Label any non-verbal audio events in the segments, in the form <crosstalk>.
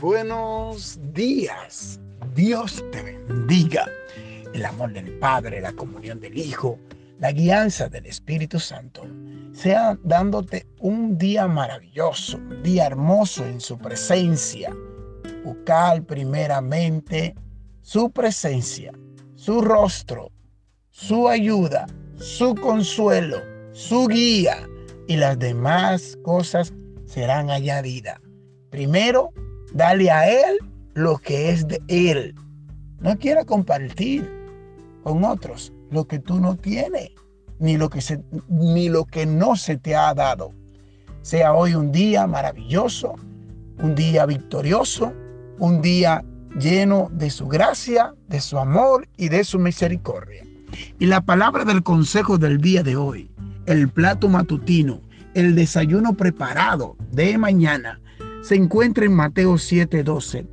Buenos días. Dios te bendiga. El amor del Padre, la comunión del Hijo, la guianza del Espíritu Santo sea dándote un día maravilloso, un día hermoso en su presencia. Buscar primeramente su presencia, su rostro, su ayuda, su consuelo, su guía y las demás cosas serán añadidas. Primero, dale a Él lo que es de Él. No quiera compartir con otros lo que tú no tienes, ni lo que, se, ni lo que no se te ha dado. Sea hoy un día maravilloso, un día victorioso, un día lleno de su gracia, de su amor y de su misericordia. Y la palabra del consejo del día de hoy, el plato matutino, el desayuno preparado de mañana, se encuentra en Mateo 7:12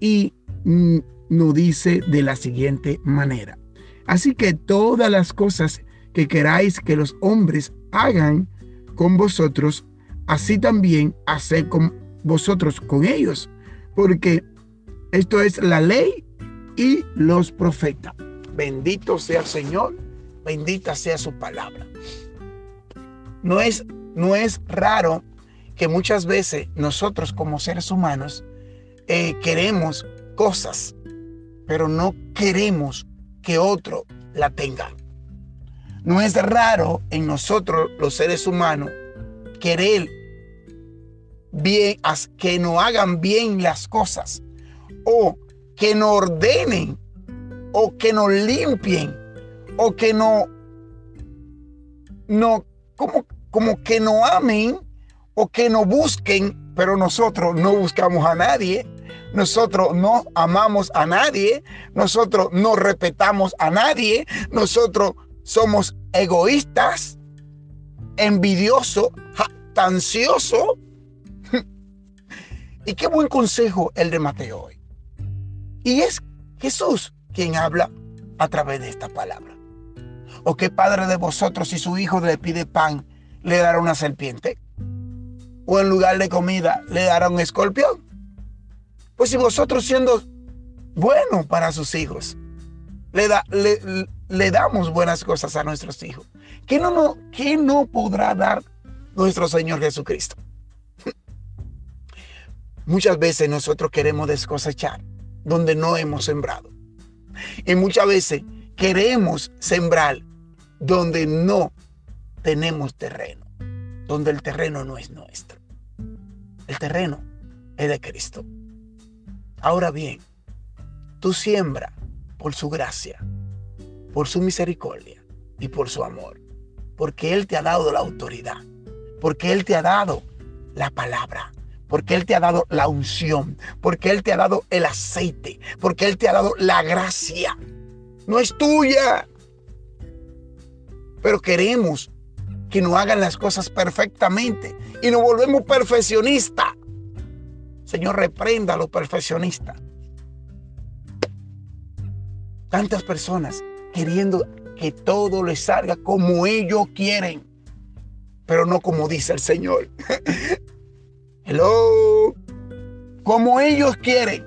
y mm, nos dice de la siguiente manera. Así que todas las cosas que queráis que los hombres hagan con vosotros, así también haced con vosotros con ellos, porque esto es la ley y los profetas. Bendito sea el Señor, bendita sea su palabra. No es, no es raro que muchas veces nosotros como seres humanos eh, queremos cosas, pero no queremos que otro la tenga. No es raro en nosotros los seres humanos querer bien, que nos hagan bien las cosas o que nos ordenen o que nos limpien o que no, no como, como que no amen o que nos busquen, pero nosotros no buscamos a nadie. Nosotros no amamos a nadie, nosotros no respetamos a nadie, nosotros somos egoístas, envidiosos, jactanciosos. <laughs> y qué buen consejo el de Mateo hoy. Y es Jesús quien habla a través de esta palabra. ¿O qué padre de vosotros si su hijo le pide pan, le dará una serpiente? O en lugar de comida le dará un escorpión. Pues si vosotros siendo buenos para sus hijos, le, da, le, damos buenas cosas a nuestros hijos, ¿qué no, no, ¿qué no podrá dar nuestro Señor Jesucristo? <laughs> Muchas veces nosotros queremos descosechar donde no hemos sembrado. Y muchas veces queremos sembrar donde no tenemos terreno, donde el terreno no es nuestro. El terreno es de Cristo. Ahora bien, tú siembra por su gracia, por su misericordia y por su amor. Porque Él te ha dado la autoridad. Porque Él te ha dado la palabra. Porque Él te ha dado la unción. Porque Él te ha dado el aceite. Porque Él te ha dado la gracia. No es tuya. Pero queremos que nos hagan las cosas perfectamente y nos volvemos perfeccionistas. Señor, reprenda a los perfeccionistas. Tantas personas queriendo que todo les salga como ellos quieren, pero no como dice el Señor. <laughs> Hello. Como ellos quieren.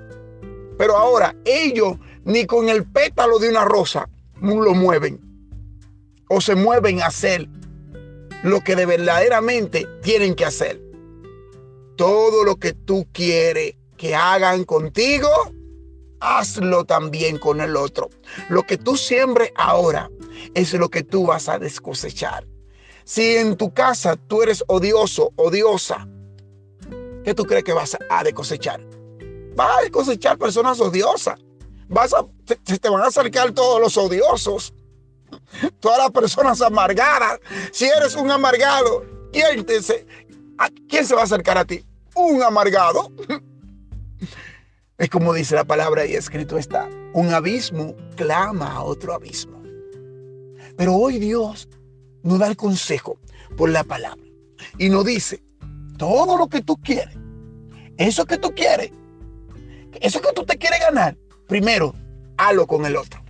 Pero ahora ellos ni con el pétalo de una rosa lo mueven. O se mueven a hacer lo que de verdaderamente tienen que hacer. Todo lo que tú quieres que hagan contigo, hazlo también con el otro. Lo que tú siembres ahora es lo que tú vas a descosechar. Si en tu casa tú eres odioso, odiosa, ¿qué tú crees que vas a de cosechar? Vas a cosechar personas odiosas. Vas a, se te van a acercar todos los odiosos todas las personas amargadas. Si eres un amargado, ¿quién, ¿quién se va a acercar a ti? Un amargado. Es como dice la palabra y escrito está, un abismo clama a otro abismo. Pero hoy Dios nos da el consejo por la palabra y nos dice, todo lo que tú quieres, eso que tú quieres, eso que tú te quieres ganar, primero, hazlo con el otro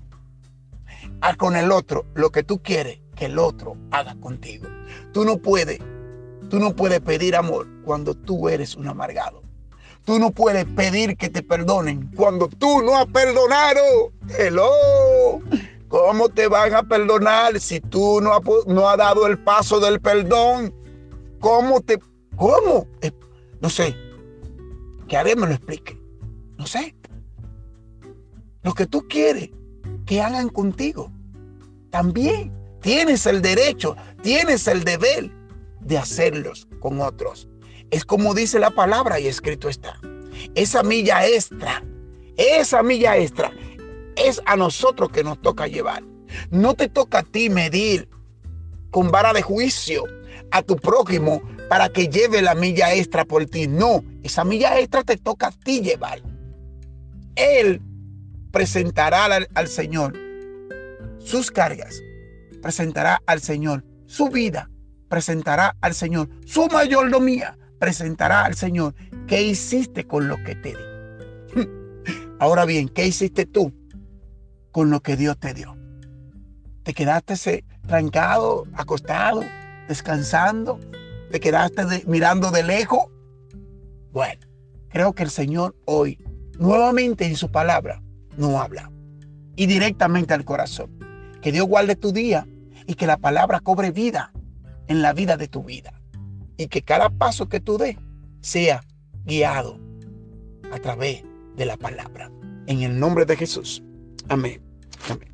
haz con el otro lo que tú quieres que el otro haga contigo. Tú no puedes, tú no puedes pedir amor cuando tú eres un amargado. Tú no puedes pedir que te perdonen cuando tú no has perdonado. Hello. ¿Cómo te van a perdonar si tú no has no dado el paso del perdón? ¿Cómo te... ¿Cómo? Eh, no sé. Que a ver me lo explique. No sé. Lo que tú quieres hagan contigo. También tienes el derecho, tienes el deber de hacerlos con otros. Es como dice la palabra y escrito está. Esa milla extra, esa milla extra es a nosotros que nos toca llevar. No te toca a ti medir con vara de juicio a tu prójimo para que lleve la milla extra por ti. No, esa milla extra te toca a ti llevar. Él presentará al, Señor sus cargas, presentará al Señor su vida, presentará al Señor su mayordomía, presentará al Señor qué hiciste con lo que te di. <laughs> Ahora bien, ¿qué hiciste tú con lo que Dios te dio? ¿Te quedaste trancado, acostado, descansando? ¿Te quedaste mirando de lejos? Bueno, creo que el Señor hoy, nuevamente en su palabra, no habla. Y directamente al corazón. Que Dios guarde tu día y que la palabra cobre vida en la vida de tu vida y que cada paso que tú des sea guiado a través de la palabra. En el nombre de Jesús. Amén. Amén.